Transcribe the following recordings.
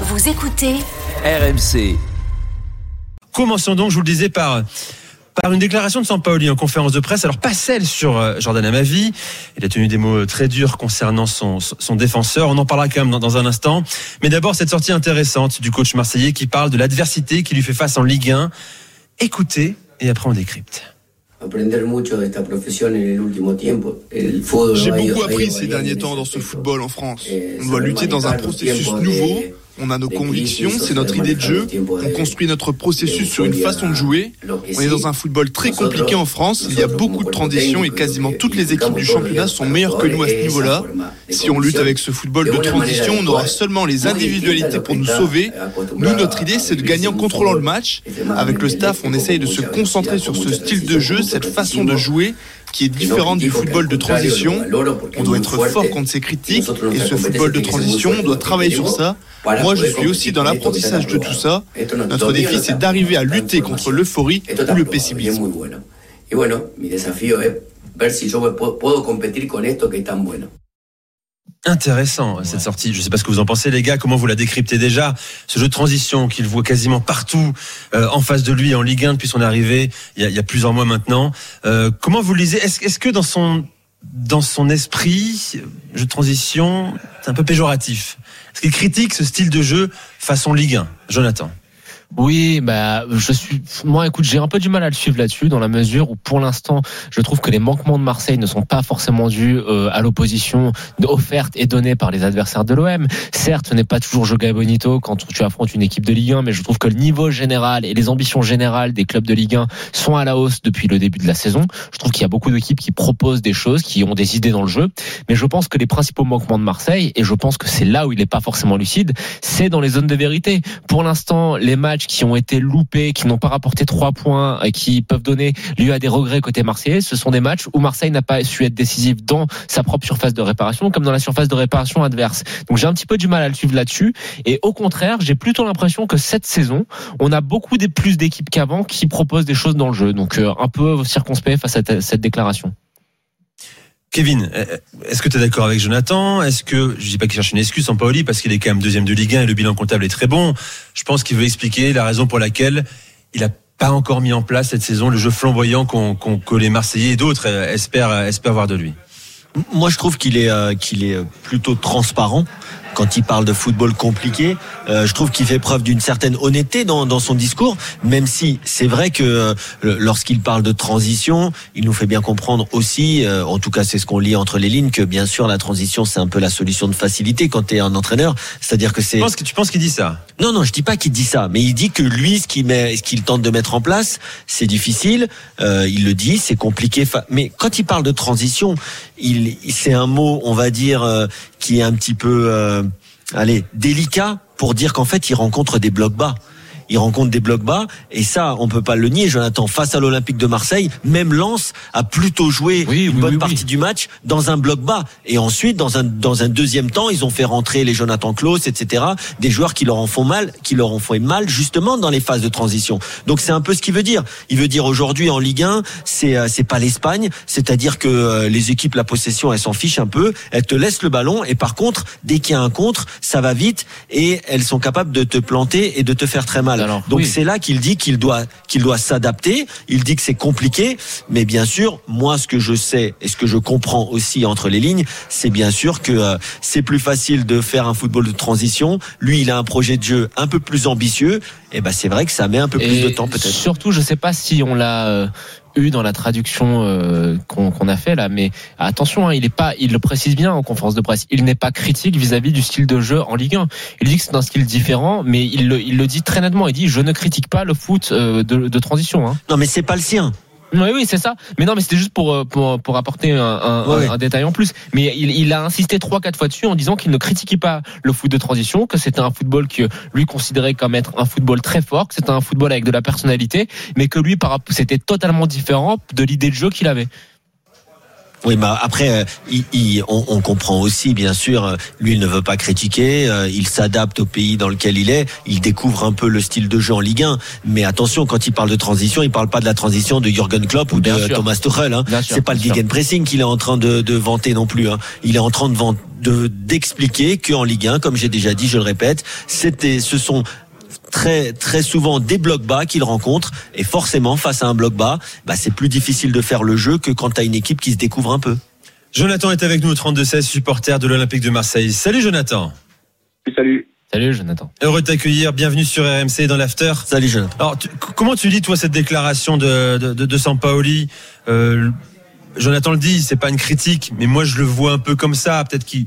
Vous écoutez RMC. Commençons donc, je vous le disais, par, par une déclaration de Sampaoli en conférence de presse. Alors, pas celle sur euh, Jordan Amavi. Il a tenu des mots très durs concernant son, son défenseur. On en parlera quand même dans, dans un instant. Mais d'abord, cette sortie intéressante du coach marseillais qui parle de l'adversité qui lui fait face en Ligue 1. Écoutez, et après on décrypte. J'ai beaucoup appris ces derniers temps dans ce football en France. On doit lutter dans un processus nouveau. On a nos convictions, c'est notre idée de jeu. On construit notre processus sur une façon de jouer. On est dans un football très compliqué en France. Il y a beaucoup de transitions et quasiment toutes les équipes du championnat sont meilleures que nous à ce niveau-là. Si on lutte avec ce football de transition, on aura seulement les individualités pour nous sauver. Nous, notre idée, c'est de gagner en contrôlant le match. Avec le staff, on essaye de se concentrer sur ce style de jeu, cette façon de jouer qui est différente du football de transition. On doit être fort contre ces critiques et ce football de transition, on doit travailler sur ça. Moi, je suis aussi dans l'apprentissage de tout ça. Notre défi, c'est d'arriver à lutter contre l'euphorie ou le pessimisme. Y bueno, mi desafío es ver si yo puedo competir con esto que es tan bueno. Intéressant cette sortie. Je ne sais pas ce que vous en pensez, les gars. Comment vous la décryptez déjà Ce jeu de transition qu'il voit quasiment partout euh, en face de lui en Ligue 1 depuis son arrivée, il y a, il y a plusieurs mois maintenant. Euh, comment vous le lisez? Est-ce est-ce que dans son dans son esprit, jeu de transition, c'est un peu péjoratif? Est-ce qu'il critique ce style de jeu façon Ligue 1 Jonathan Oui, bah je suis moi écoute, j'ai un peu du mal à le suivre là-dessus dans la mesure où pour l'instant, je trouve que les manquements de Marseille ne sont pas forcément dus euh, à l'opposition offerte et donnée par les adversaires de l'OM. Certes, ce n'est pas toujours Joga Bonito quand tu affrontes une équipe de Ligue 1, mais je trouve que le niveau général et les ambitions générales des clubs de Ligue 1 sont à la hausse depuis le début de la saison. Je trouve qu'il y a beaucoup d'équipes qui proposent des choses, qui ont des idées dans le jeu, mais je pense que les principaux manquements de Marseille et je pense que c'est là où il n'est pas forcément lucide, c'est dans les zones de vérité. Pour l'instant, les matchs qui ont été loupés, qui n'ont pas rapporté trois points, et qui peuvent donner lieu à des regrets côté marseillais, ce sont des matchs où Marseille n'a pas su être décisif dans sa propre surface de réparation, comme dans la surface de réparation adverse. Donc j'ai un petit peu du mal à le suivre là-dessus. Et au contraire, j'ai plutôt l'impression que cette saison, on a beaucoup plus d'équipes qu'avant qui proposent des choses dans le jeu. Donc euh, un peu circonspect face à cette déclaration. Kevin, est-ce que tu es d'accord avec Jonathan? Est-ce que, je dis pas qu'il cherche une excuse en Paoli parce qu'il est quand même deuxième de Ligue 1 et le bilan comptable est très bon. Je pense qu'il veut expliquer la raison pour laquelle il a pas encore mis en place cette saison le jeu flamboyant qu'on, qu'on, que les Marseillais et d'autres espèrent, espèrent voir de lui. Moi, je trouve qu'il est, euh, qu'il est plutôt transparent quand il parle de football compliqué. Euh, je trouve qu'il fait preuve d'une certaine honnêteté dans, dans, son discours, même si c'est vrai que euh, lorsqu'il parle de transition, il nous fait bien comprendre aussi, euh, en tout cas c'est ce qu'on lit entre les lignes, que bien sûr la transition c'est un peu la solution de facilité quand tu es un entraîneur. C'est-à-dire que c'est. Tu penses, que, tu penses qu'il dit ça? Non, non, je dis pas qu'il dit ça, mais il dit que lui, ce qu'il met, ce qu'il tente de mettre en place, c'est difficile. Euh, il le dit, c'est compliqué. Mais quand il parle de transition, il, c'est un mot, on va dire, euh, qui est un petit peu, euh, allez, délicat pour dire qu'en fait, il rencontre des blocs bas il rencontre des blocs bas et ça on peut pas le nier Jonathan. Face à l'Olympique de Marseille même Lens a plutôt joué oui, une oui, bonne oui, partie du match dans un bloc bas. Et ensuite dans un dans un deuxième temps ils ont fait rentrer les Jonathan Klaus etc des joueurs qui leur en font mal qui leur en font mal justement dans les phases de transition. Donc c'est un peu ce qu'il veut dire. Il veut dire aujourd'hui en Ligue 1 c'est c'est pas l'Espagne. C'est-à-dire que les équipes la possession elles s'en fichent un peu. Elles te laissent le ballon. Et par contre dès qu'il y a un contre ça va vite. Et elles sont capables de te planter et de te faire très mal Donc oui. c'est là qu'il dit qu'il doit qu'il doit s'adapter. Il dit que c'est compliqué, mais bien sûr, moi ce que je sais et ce que je comprends aussi entre les lignes, c'est bien sûr que euh, c'est plus facile de faire un football de transition. Lui, il a un projet de jeu un peu plus ambitieux. Et ben c'est vrai que ça met un peu plus de temps peut-être. Surtout, je sais pas si on l'a euh, eu dans la traduction euh, qu'on a fait là, mais attention, hein, il est pas, il le précise bien en conférence de presse, il n'est pas critique vis-à-vis du style de jeu en Ligue 1. Il dit que c'est un style différent, mais il le, il le dit très nettement. Il dit je ne critique pas le foot euh, de, de transition. Hein. Non, mais c'est pas le sien. Oui, oui, c'est ça. Mais non, mais c'était juste pour, euh, pour, pour apporter un, un, Ouais. un- un détail en plus. Mais il, il a insisté trois, quatre fois dessus en disant qu'il ne critiquait pas le foot de transition, que c'était un football que lui considérait comme être un football très fort, que c'était un football avec de la personnalité, mais que lui, par rapport- c'était totalement différent de l'idée de jeu qu'il avait. Oui, mais après, euh, il- il- on, on comprend aussi, bien sûr, euh, lui, il ne veut pas critiquer, euh, il s'adapte au pays dans lequel il est, il découvre un peu le style de jeu en Ligue 1. Mais attention, quand il parle de transition, il parle pas de la transition de Jürgen Klopp ou de sûr. Thomas Tuchel. Hein. C'est pas le gegenpressing qu'il est en train de, de vanter non plus. Hein. Il est en train de d'expliquer qu'en Ligue 1, comme j'ai déjà dit, je le répète, c'était, ce sont très très souvent des blocs bas qu'il rencontre et forcément face à un bloc bas, bah, c'est plus difficile de faire le jeu que quand tu as une équipe qui se découvre un peu. Jonathan est avec nous au 32-16, supporter de l'Olympique de Marseille. Salut Jonathan. Salut. Salut, Jonathan. Heureux de t'accueillir. Bienvenue sur RMC dans l'After. Salut jeune. Alors, tu- comment tu lis, toi, cette déclaration de, de, de, de Sampaoli Euh, Jonathan le dit, c'est pas une critique, mais moi, je le vois un peu comme ça. Peut-être qu'il.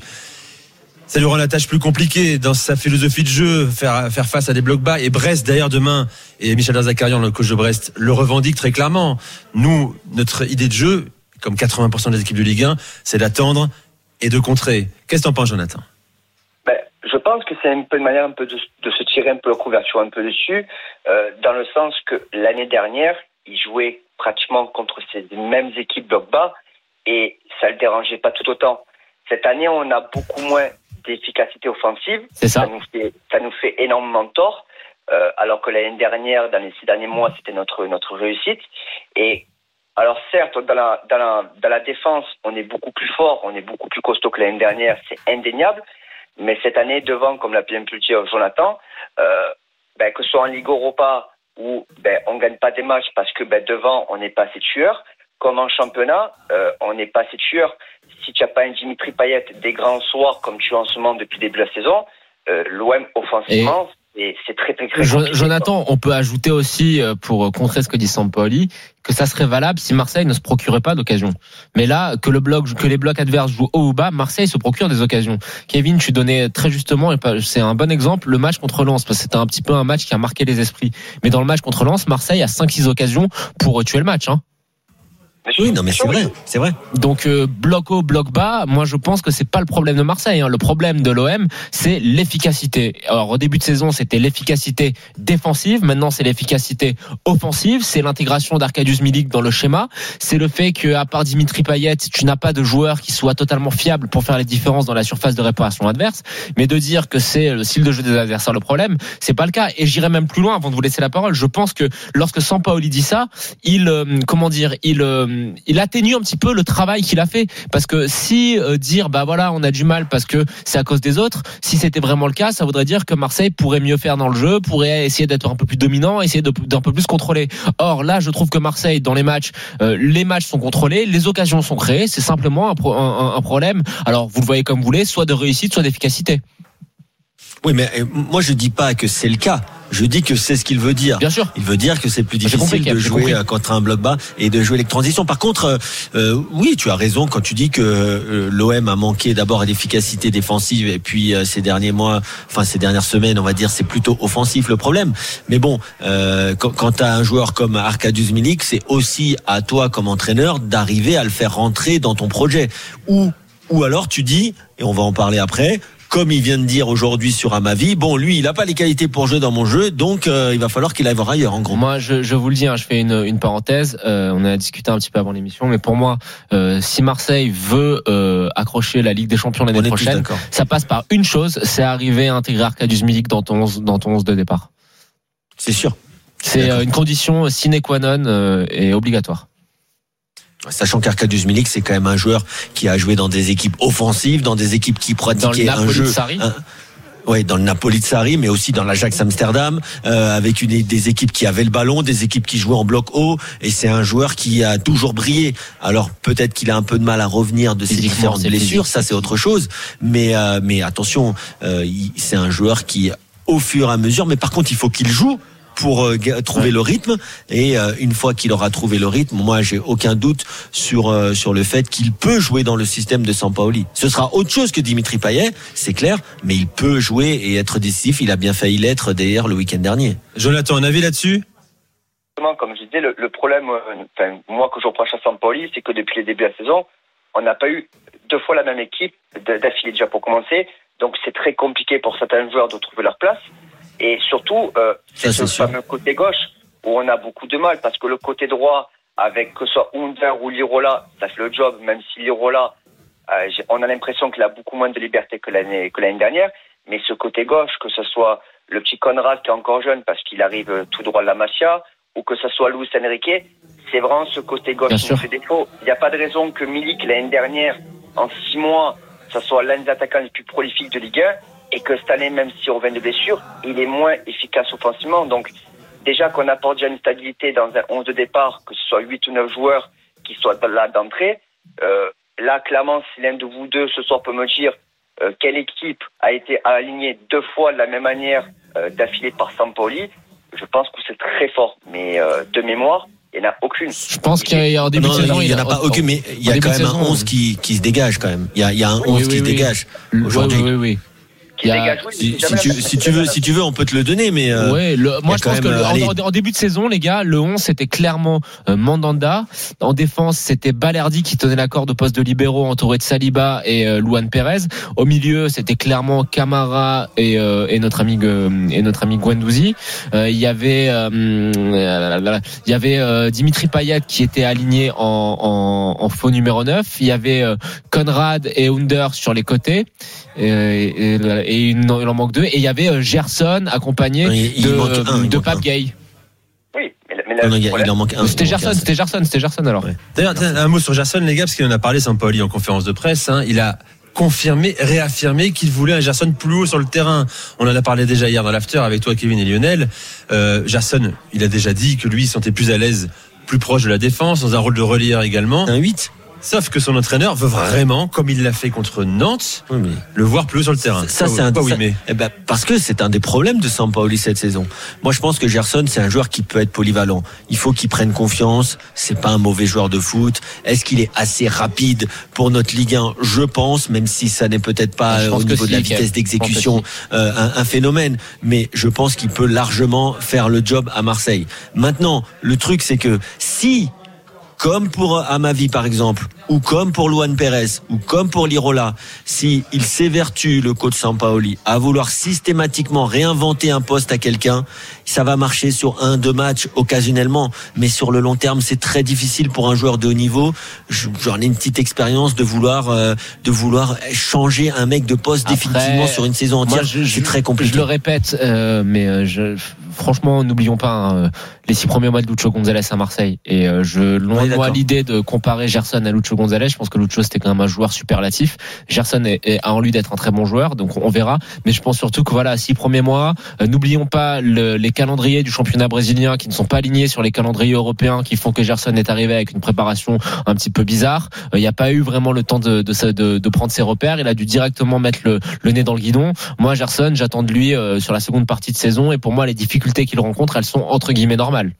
Ça lui rend la tâche plus compliquée dans sa philosophie de jeu, faire, faire face à des blocs bas. Et Brest, d'ailleurs, demain, et Michel Derzakarian, le coach de Brest, le revendique très clairement. Nous, notre idée de jeu, comme 80% des équipes de Ligue 1, c'est d'attendre et de contrer. Qu'est-ce que t'en penses, Jonathan? Ben, je pense que c'est un peu une manière un peu de, se tirer un peu la couverture un peu dessus, euh, dans le sens que l'année dernière, il jouait pratiquement contre ces mêmes équipes bloc bas et ça le dérangeait pas tout autant. Cette année, on a beaucoup moins d'efficacité offensive. C'est ça. Ça nous fait, ça nous fait énormément tort. euh, alors que l'année dernière, dans les six derniers mois, c'était notre, notre réussite. Et alors certes, dans la, dans, la, dans la défense, on est beaucoup plus fort, on est beaucoup plus costaud que l'année dernière, c'est indéniable. Mais cette année, devant, comme l'a bien pu le dire Jonathan, euh, ben, que ce soit en Ligue Europa où ben, on gagne pas des matchs parce que ben, devant, on n'est pas assez tueur, comme en championnat, euh, on n'est pas assez tueur. Si tu n'as pas un Dimitri Payet des grands soirs comme tu as en ce moment depuis le début de la saison, euh, l'OM offensivement, c'est c'est très très très Jonathan, on peut ajouter aussi, euh, pour contrer ce que dit Sampaoli, que ça serait valable si Marseille ne se procurait pas d'occasion. Mais là, que le bloc, que les blocs adverses jouent haut ou bas, Marseille se procure des occasions. Kevin, tu donnais très justement, et c'est un bon exemple, le match contre Lens, parce que c'était un petit peu un match qui a marqué les esprits. Mais dans le match contre Lens, Marseille a 5-6 occasions pour euh, tuer le match. Hein. Oui, non mais c'est vrai, c'est vrai. Donc euh, bloc haut, bloc bas, moi je pense que c'est pas le problème de Marseille. hein. Le problème de l'OM, c'est l'efficacité. Alors au début de saison, c'était l'efficacité défensive. Maintenant, c'est l'efficacité offensive. C'est l'intégration d'Arcadius Milik dans le schéma. C'est le fait que à part Dimitri Payet, tu n'as pas de joueur qui soit totalement fiable pour faire les différences dans la surface de réparation adverse. Mais de dire que c'est le style de jeu des adversaires le problème, c'est pas le cas. Et j'irai même plus loin avant de vous laisser la parole. Je pense que lorsque Sampaoli dit ça, il euh, comment dire, il euh, il atténue un petit peu le travail qu'il a fait. Parce que si euh, dire bah voilà on a du mal parce que c'est à cause des autres si c'était vraiment le cas ça voudrait dire que Marseille pourrait mieux faire dans le jeu pourrait essayer d'être un peu plus dominant essayer d'un peu plus contrôler. Or là je trouve que Marseille dans les matchs euh, les matchs sont contrôlés les occasions sont créées. C'est simplement un, pro- un- un problème. Alors vous le voyez comme vous voulez soit de réussite soit d'efficacité Oui, mais euh, moi je dis pas que c'est le cas. Je dis que c'est ce qu'il veut dire. bien sûr Il veut dire que c'est plus difficile de jouer euh, contre un bloc bas et de jouer les transitions. Par contre, euh, euh, oui, tu as raison quand tu dis que l'OM a manqué d'abord d'efficacité défensive et puis euh, ces derniers mois, enfin ces dernières semaines, on va dire, c'est plutôt offensif le problème. Mais bon, euh, quand, quand tu as un joueur comme Arkadiusz Milik, c'est aussi à toi comme entraîneur d'arriver à le faire rentrer dans ton projet. Ou ou alors tu dis, et on va en parler après, comme il vient de dire aujourd'hui sur Amavi, bon, lui, il n'a pas les qualités pour jouer dans mon jeu, donc euh, il va falloir qu'il aille voir ailleurs, en gros. Moi, je, je vous le dis, hein, je fais une, une parenthèse. Euh, on a discuté un petit peu avant l'émission, mais pour moi, euh, si Marseille veut accrocher la Ligue des Champions On l'année prochaine, ça passe par une chose, c'est arriver à intégrer Arcadius Milik dans ton 11, dans ton 11 de départ. C'est sûr. C'est une condition sine qua non et obligatoire. Sachant qu'Arcadius Milik, c'est quand même un joueur qui a joué dans des équipes offensives, dans des équipes qui Dans le pratiquaient un Napoli jeu. Sarri. un- Ouais, dans le Napoli de Sarri, mais aussi dans l'Ajax Amsterdam, euh, avec une, des équipes qui avaient le ballon, des équipes qui jouaient en bloc haut, et c'est un joueur qui a toujours brillé. Alors peut-être qu'il a un peu de mal à revenir de ses différentes blessures, ça c'est autre chose. Mais euh, mais attention, euh, c'est un joueur qui, au fur et à mesure, mais par contre il faut qu'il joue pour euh, trouver le rythme. Et euh, une fois qu'il aura trouvé le rythme moi j'ai aucun doute sur euh, sur le fait qu'il peut jouer dans le système de Sampaoli ce sera autre chose que Dimitri Payet c'est clair mais il peut jouer et être décisif. Il a bien failli l'être d'ailleurs le week-end dernier. Jonathan, un avis là-dessus? Justement, comme je disais, le, le problème, euh, enfin, moi que je reproche à Sampoli, c'est que depuis le début de la saison, on n'a pas eu deux fois la même équipe de- d'affilée déjà pour commencer. Donc c'est très compliqué pour certains joueurs de trouver leur place. Et surtout, euh, c'est ce fameux côté gauche où on a beaucoup de mal parce que le côté droit, avec que ce soit Under ou Lirola, ça fait le job, même si Lirola, euh, on a l'impression qu'il a beaucoup moins de liberté que l'année que l'année dernière. Mais ce côté gauche, que ce soit le petit Conrad qui est encore jeune parce qu'il arrive euh, tout droit de la Masia, ou que ce soit Luis Enrique, c'est vraiment ce côté gauche Bien qui sûr. fait défaut. Il n'y a pas de raison que Milik, l'année dernière, en six mois, ça soit l'un des attaquants les plus prolifiques de Ligue 1, et que cette année, même s'il revient de blessure, il est moins efficace offensivement. Donc, déjà qu'on apporte déjà une stabilité dans un 11 de départ, que ce soit 8 ou 9 joueurs qui soient là d'entrée, euh, là, clairement, si l'un de vous deux ce soir peut me dire euh, quelle équipe a été alignée deux fois de la même manière euh, d'affilée par Sampoli, je pense que c'est très fort. Mais euh, de mémoire, il n'y en a aucune. Je pense qu'il y a en début Non, de saison, il n'y en a pas aucun, mais il y a quand même un saison, 11 qui, qui se dégage quand même. Il y a, il y a un 11 Oui, qui oui, se dégage Oui, aujourd'hui. oui, oui. Qui Il y a- dégage, oui, Si, tu, la- si tu veux, si tu veux, on peut te le donner, mais euh, Ouais, le- moi je pense que le- euh, en, début de saison, les gars, le 11 c'était clairement euh, Mandanda. En défense, c'était Balerdi qui tenait la corde au poste de libéraux, entouré de Saliba et euh, Luan Perez. Au milieu, c'était clairement Camara et, euh, et notre ami Gue- et notre ami Guendouzi. Euh, Il y avait euh, euh, il y avait euh, Dimitri Payet qui était aligné en, en, en faux numéro 9. Il y avait euh, Conrad et Under sur les côtés. Et, et, et il en il en manque deux. Et il y avait euh, Gerson accompagné de, un, de Pape. Gay. Oui, mais, non, là, non, il en manque un. C'était Gerson, c'était Gerson, c'était Gerson alors. Ouais. D'ailleurs, un mot sur Gerson, les gars, parce qu'il en a parlé, Sampoli, en conférence de presse. hein. il a confirmé, réaffirmé qu'il voulait un Gerson plus haut sur le terrain. On en a parlé déjà hier dans l'after avec toi, Kevin et Lionel. Euh, Gerson, il a déjà dit que lui, il se sentait plus à l'aise, plus proche de la défense, dans un rôle de relieur également. Un 8 Sauf que son entraîneur veut vraiment, comme il l'a fait contre Nantes, Oui, mais le voir plus haut sur le terrain. Ça, Pas c'est un. pas oui, mais. eh ben, parce que c'est un des problèmes de Sampaoli cette saison. Moi, je pense que Gerson, c'est un joueur qui peut être polyvalent. Il faut qu'il prenne confiance. C'est pas un mauvais joueur de foot. Est-ce qu'il est assez rapide pour notre Ligue 1 Je pense, même si ça n'est peut-être pas euh, au niveau de la vitesse d'exécution euh, un, un phénomène. Mais je pense qu'il peut largement faire le job à Marseille. Maintenant, le truc, c'est que si comme pour Amavi par exemple, ou comme pour Luan Perez, ou comme pour Lirola, si il s'évertue le coach Sampaoli à vouloir systématiquement réinventer un poste à quelqu'un, ça va marcher sur un, deux matchs occasionnellement, mais sur le long terme, c'est très difficile pour un joueur de haut niveau. Je- J'en ai une petite expérience de vouloir, euh, de vouloir changer un mec de poste Après, définitivement sur une saison entière. C'est très compliqué. Je le répète, euh, mais euh, je, franchement, n'oublions pas hein, les six premiers mois de Lucho Gonzalez à Marseille. Et euh, je loin Moi l'idée de comparer Gerson à Lucho Gonzalez. Je pense que Lucho c'était quand même un joueur superlatif. Gerson est, est- a en lui d'être un très bon joueur, donc on verra. Mais je pense surtout que voilà, six premiers mois. euh, N'oublions pas le- les calendriers du championnat brésilien qui ne sont pas alignés sur les calendriers européens, qui font que Gerson est arrivé avec une préparation un petit peu bizarre. Euh, Il n'y a pas eu vraiment le temps de, de, de- de prendre ses repères. Il a dû directement mettre le, le nez dans le guidon. Moi, Gerson, j'attends de lui euh, sur la seconde partie de saison. Et pour moi, les difficultés qu'il rencontre, elles sont entre guillemets normales.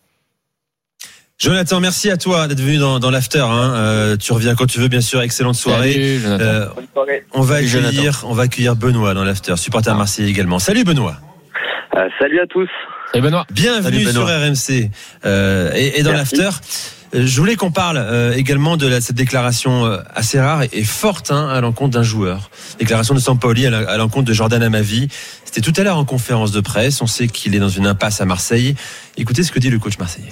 Jonathan, merci à toi d'être venu dans, dans l'after. Hein. Euh, tu reviens quand tu veux, bien sûr. Excellente soirée. Salut, Jonathan. Euh, on va Salut, Jonathan. accueillir, on va accueillir Benoît dans l'after, supporter à Marseille également. Salut Benoît. Euh, salut à tous. Salut Benoît. Bienvenue Salut, sur Benoît. RMC euh, et, et dans l'after. euh, Je voulais qu'on parle euh, également de la- cette déclaration euh, assez rare et, et forte hein, à l'encontre d'un joueur. Déclaration de Sampoli à la- à l'encontre de Jordan Amavi. C'était tout à l'heure en conférence de presse. On sait qu'il est dans une impasse à Marseille. Écoutez ce que dit le coach marseillais.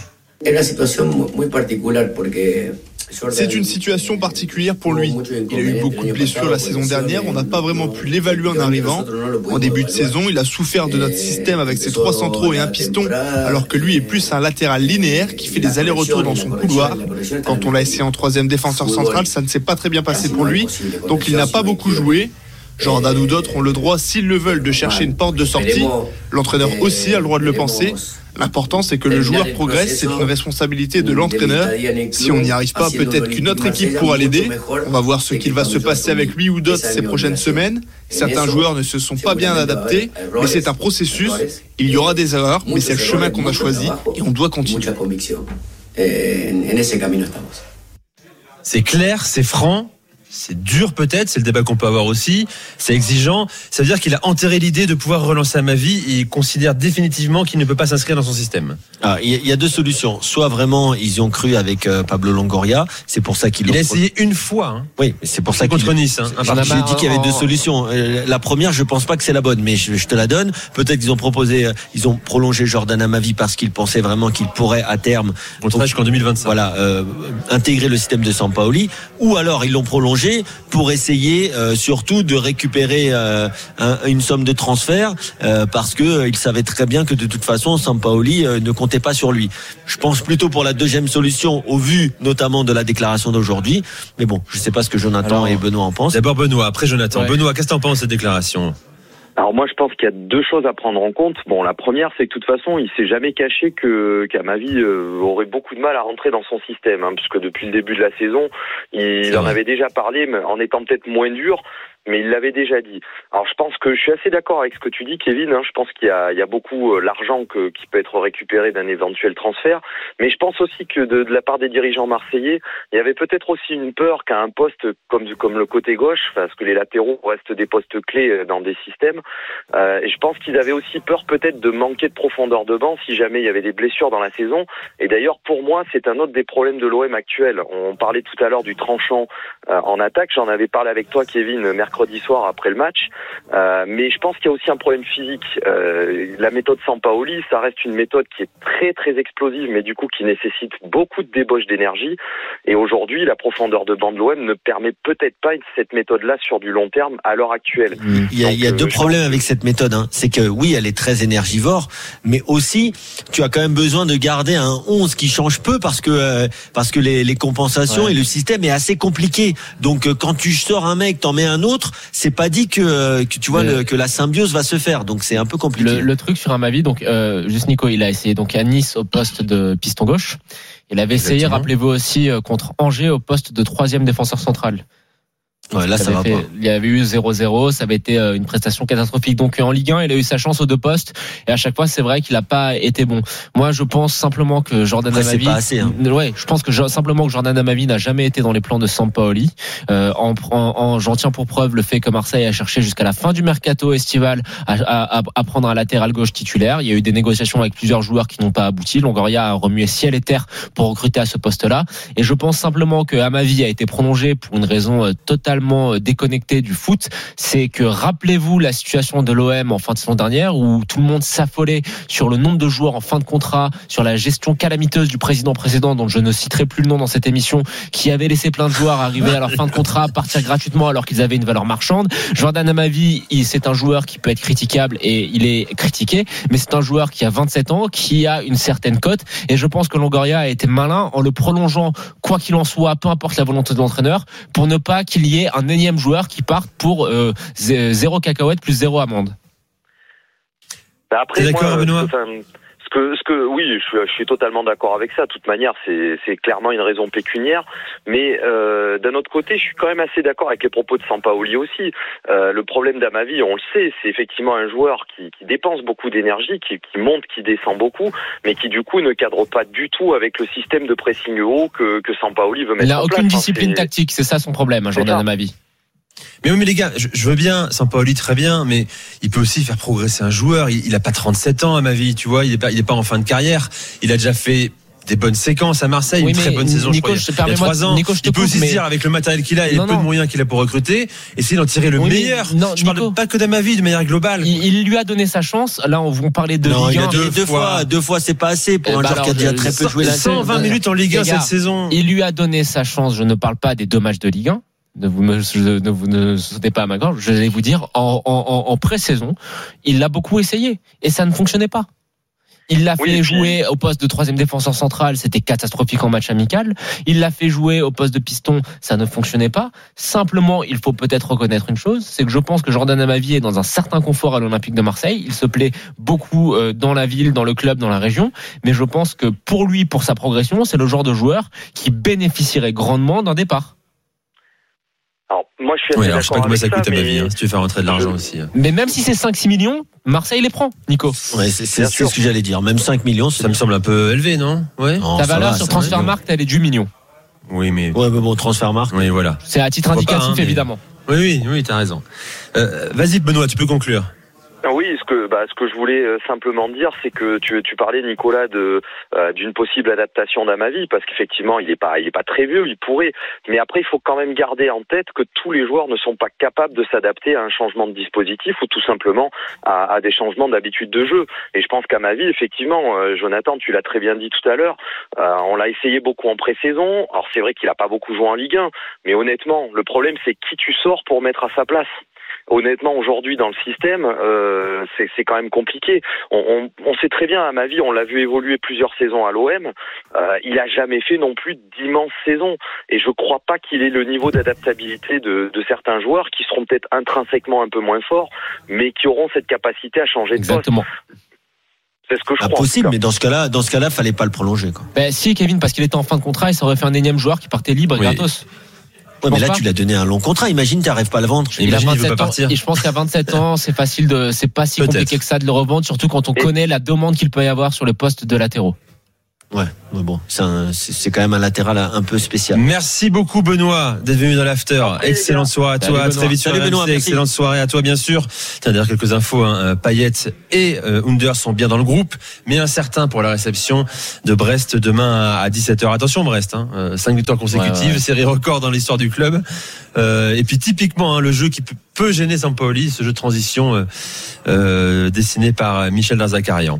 C'est une situation particulière pour lui. Il a eu beaucoup de blessures la saison dernière, on n'a pas vraiment pu l'évaluer en arrivant. En début de saison, il a souffert de notre système avec ses trois centraux et un piston, alors que lui est plus un latéral linéaire qui fait des allers-retours dans son couloir. Quand on l'a essayé en troisième défenseur central, ça ne s'est pas très bien passé pour lui, donc il n'a pas beaucoup joué. Jordan ou d'autres ont le droit, s'ils le veulent, de chercher une porte de sortie. L'entraîneur aussi a le droit de le penser. L'important, c'est que le joueur progresse, c'est une responsabilité de l'entraîneur. Si on n'y arrive pas, peut-être qu'une autre équipe pourra l'aider. On va voir ce qu'il va se passer avec lui ou d'autres ces prochaines semaines. Certains joueurs ne se sont pas bien adaptés, mais c'est un processus. Il y aura des erreurs, mais c'est le chemin qu'on a choisi et on doit continuer. Eh. C'est clair, c'est franc. C'est dur peut-être, c'est le débat qu'on peut avoir aussi, c'est exigeant. Ça veut dire qu'il a enterré l'idée de pouvoir relancer à ma vie et il considère définitivement qu'il ne peut pas s'inscrire dans son système. Ah, il y a- il y a deux solutions. Soit vraiment ils y ont cru avec euh, Pablo Longoria, c'est pour ça qu'ils Il a essayé une fois. hein. Oui, mais c'est pour ça qu'il contre Nice. hein. J'ai dit qu'il y avait deux solutions. Euh, La première, je pense pas que c'est la bonne, mais je, je te la donne. Peut-être qu'ils ont proposé, euh, ils ont prolongé Jordan Amavi parce qu'ils pensaient vraiment qu'il pourrait à terme Contrat jusqu'en 2025. voilà, euh, intégrer le système de Sampaoli, ou alors ils l'ont prolongé pour essayer euh, surtout de récupérer euh, un- une somme de transfert euh, parce que ils savaient très bien que de toute façon Sampaoli ne comptait pas sur lui. Je pense plutôt pour la deuxième solution au vu notamment de la déclaration d'aujourd'hui, mais bon, je sais pas ce que Jonathan Alors, et Benoît en pensent. D'abord Benoît, après Jonathan. Ouais. Benoît, qu'est-ce que t'en penses de cette déclaration? Alors moi je pense qu'il y a deux choses à prendre en compte. Bon la première c'est que de toute façon il s'est jamais caché que qu'Amavi euh, aurait beaucoup de mal à rentrer dans son système, hein, puisque depuis le début de la saison il en avait déjà parlé, mais en étant peut-être moins dur. Mais il l'avait déjà dit. Alors je pense que je suis assez d'accord avec ce que tu dis, Kevin. hein. Je pense qu'il y a, beaucoup euh, l'argent qui peut être récupéré d'un éventuel transfert. Mais je pense aussi que de, la part des dirigeants marseillais, il y avait peut-être aussi une peur qu'à un poste comme, le côté gauche, parce que les latéraux restent des postes clés euh, dans des systèmes, euh, je pense qu'ils avaient aussi peur peut-être de manquer de profondeur de banc si jamais il y avait des blessures dans la saison. Et d'ailleurs, pour moi, c'est un autre des problèmes de l'OM actuel. On parlait tout à l'heure du tranchant euh, en attaque. J'en avais parlé avec toi, Kevin, mercredi soir après le match. Euh, mais je pense qu'il y a aussi un problème physique. Euh, la méthode Sampaoli, ça reste une méthode qui est très très explosive, mais du coup qui nécessite beaucoup de débauche d'énergie. Et aujourd'hui, la profondeur de banc de l'OM ne permet peut-être pas cette méthode-là sur du long terme à l'heure actuelle. Il y a, il y a Donc, deux euh, problèmes pense avec cette méthode. Hein. C'est que oui, elle est très énergivore, mais aussi tu as quand même besoin de garder un 11 qui change peu parce que euh, parce que les, les compensations Ouais. et le système est assez compliqué. Donc quand tu sors un mec, t'en mets un autre, c'est pas dit que, que tu vois Le- que la symbiose va se faire. Donc c'est un peu compliqué. Le, le truc sur Amavi, donc euh, juste Nico, il a essayé donc à Nice au poste de piston gauche. Il avait essayé, rappelez-vous aussi euh, contre Angers au poste de troisième défenseur central. Ouais, là ça va fait- pas. Il y avait eu 0-0, ça avait été euh, une prestation catastrophique. Donc euh, en Ligue 1, il a eu sa chance aux deux postes et à chaque fois, c'est vrai qu'il a pas été bon. Moi, je pense simplement que Jordan Après, c'est Amavi, pas assez, hein. ouais, je pense que simplement que Jordan Amavi n'a jamais été dans les plans de Sampaoli. Euh, en, en, en- j'en tiens pour preuve le fait que Marseille a cherché jusqu'à la fin du mercato estival à, à, à- à prendre un latéral gauche titulaire. Il y a eu des négociations avec plusieurs joueurs qui n'ont pas abouti. Longoria a remué ciel et terre pour recruter à ce poste-là. Et je pense simplement que Amavi a été prolongé pour une raison euh, euh, déconnectée du foot. C'est que rappelez-vous la situation de l'OM en fin de saison dernière où tout le monde s'affolait sur le nombre de joueurs en fin de contrat, sur la gestion calamiteuse du président précédent dont je ne citerai plus le nom dans cette émission, qui avait laissé plein de joueurs arriver à leur fin de contrat, partir gratuitement alors qu'ils avaient une valeur marchande. Jordan Amavi, c'est un joueur qui peut être critiquable et il est critiqué, mais c'est un joueur qui a 27 ans, qui a une certaine cote et je pense que Longoria a été malin en le prolongeant, quoi qu'il en soit, peu importe la volonté de l'entraîneur, pour ne pas qu'il y ait un énième joueur qui parte pour euh, zé- zéro cacahuète plus zéro amende. Bah, Après, T'es d'accord, moi, Benoît? Que, ce que, oui, je suis, je suis totalement d'accord avec ça. De toute manière, c'est clairement une raison pécuniaire. Mais euh, d'un autre côté, je suis quand même assez d'accord avec les propos de Sampaoli aussi. Euh, le problème d'Amavi, on le sait, c'est effectivement un joueur qui, qui dépense beaucoup d'énergie, qui, qui monte, qui descend beaucoup, mais qui du coup ne cadre pas du tout avec le système de pressing haut que, que Sampaoli veut mettre Il n'a en aucune place. discipline tactique, c'est ça son problème, Jordan. Amavi. Mais oui, mais les gars, je, je veux bien, Sampaoli très bien, mais il peut aussi faire progresser un joueur. Il, il a pas 37 ans à ma vie, tu vois. Il est pas, il est pas en fin de carrière. Il a déjà fait des bonnes séquences à Marseille, Oui, une très bonne saison. Nico, je crois, il y a- il y a permets-moi- trois ans. Nico, je te il peut coupe, aussi mais- se dire avec le matériel qu'il a et les Non, peu de moyens qu'il a pour recruter, essayer d'en tirer le Oui, meilleur. non, je parle Nico. pas que d'Amavi de manière globale. Il, il lui a donné sa chance. Là, on vous parlait de non, Ligue il a 1. deux, deux fois, deux fois, c'est pas assez pour Eh un bah joueur qui a déjà très peu joué la 120 minutes en Ligue 1 Les gars, cette saison. Il lui a donné sa chance. Je ne parle pas des deux matchs de Ligue 1. Ne vous, me, ne vous ne sautez pas à ma gorge. Je vais vous dire, en, en, en- pré-saison, il l'a beaucoup essayé et ça ne fonctionnait pas. Il l'a Oui, fait puis- jouer au poste de troisième défenseur central, c'était catastrophique en match amical. Il l'a fait jouer au poste de piston, ça ne fonctionnait pas. Simplement, il faut peut-être reconnaître une chose, c'est que je pense que Jordan Amavi est dans un certain confort à l'Olympique de Marseille. Il se plaît beaucoup euh, dans la ville, dans le club, dans la région. Mais je pense que pour lui, pour sa progression, c'est le genre de joueur qui bénéficierait grandement d'un départ. Alors, moi, je suis assez Oui, alors je sais pas combien ça coûte à ma mais- vie, hein, si tu veux faire rentrer de l'argent aussi. hein. Mais même si c'est 5-6 millions, Marseille les prend, Nico. Ouais, c'est ce que j'allais dire. Même 5 millions, Ça me semble un peu élevé, non? Ouais. Non, Ta valeur va, sur. Transfermarkt, elle est du million. Oui, mais. Ouais, mais bon, transfert marque. Oui, voilà. C'est à titre pas, indicatif, hein, mais- évidemment. Oui, oui, oui, t'as raison. Euh, Vas-y, Benoît, tu peux conclure. Ah Oui, ce que bah, ce que je voulais euh, simplement dire, c'est que tu, tu parlais Nicolas de euh, d'une possible adaptation d'Amavi, parce qu'effectivement il est pas il est pas très vieux, il pourrait, mais après il faut quand même garder en tête que tous les joueurs ne sont pas capables de s'adapter à un changement de dispositif ou tout simplement à, à des changements d'habitude de jeu. Et je pense qu'Amavi, effectivement, euh, Jonathan, tu l'as très bien dit tout à l'heure, euh, on l'a essayé beaucoup en pré-saison. Alors c'est vrai qu'il a pas beaucoup joué en Ligue 1, mais honnêtement, le problème c'est qui tu sors pour mettre à sa place honnêtement aujourd'hui dans le système euh, c'est c'est quand même compliqué on, on, on sait très bien à ma vie on l'a vu évoluer plusieurs saisons à l'OM euh, il a jamais fait non plus d'immenses saisons et je crois pas qu'il ait le niveau d'adaptabilité de, de certains joueurs qui seront peut-être intrinsèquement un peu moins forts mais qui auront cette capacité à changer de Exactement. poste c'est ce que je crois cas. mais dans ce cas-là, dans ce cas-là, fallait pas le prolonger. Quoi. Ben, si, Kevin, parce qu'il était en fin de contrat, il s'aurait fait un énième joueur qui partait libre et Oui. gratos. Ouais, mais là, pas. tu l'as donné un long contrat. Imagine, tu n'arrives pas à le vendre. Il a Imagine, il veut 27 pas ans, partir. et je pense qu'à 27 ans, c'est facile de, c'est pas si compliqué que ça de le revendre, surtout quand on Et- connaît la demande qu'il peut y avoir sur le poste de latéraux. Ouais, mais bon, c'est un- c'est c'est quand même un latéral un peu spécial. Merci beaucoup Benoît d'être venu dans l'after. Excellente soirée à toi. À très vite sur Salut. Benoît, merci. Excellente soirée à toi bien sûr. Tiens d'ailleurs quelques infos. Hein. Euh, Payet et euh, Under sont bien dans le groupe, mais incertains pour la réception de Brest demain à 17h. Attention Brest, hein. Euh, cinq victoires consécutives, Ouais, ouais. série record dans l'histoire du club. Euh, et puis typiquement hein, le jeu qui peut- gêner Sampaoli, ce jeu de transition euh, euh, dessiné par Michel Darzacarian.